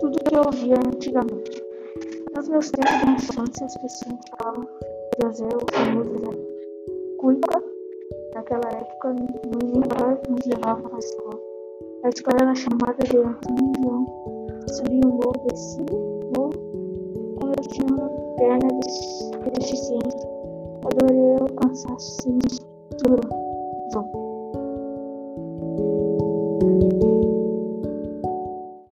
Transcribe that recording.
tudo que eu ouvia antigamente. Nos meus tempos de infância, as pessoas falavam é de Azel, de da Cuica. Naquela época, nos levava, nos levava para a escola. A escola era chamada de Antônio João. Subia um morro, descia um morro. Quando eu tinha uma perna deficiente, adorei alcançar sem durão. Thank you.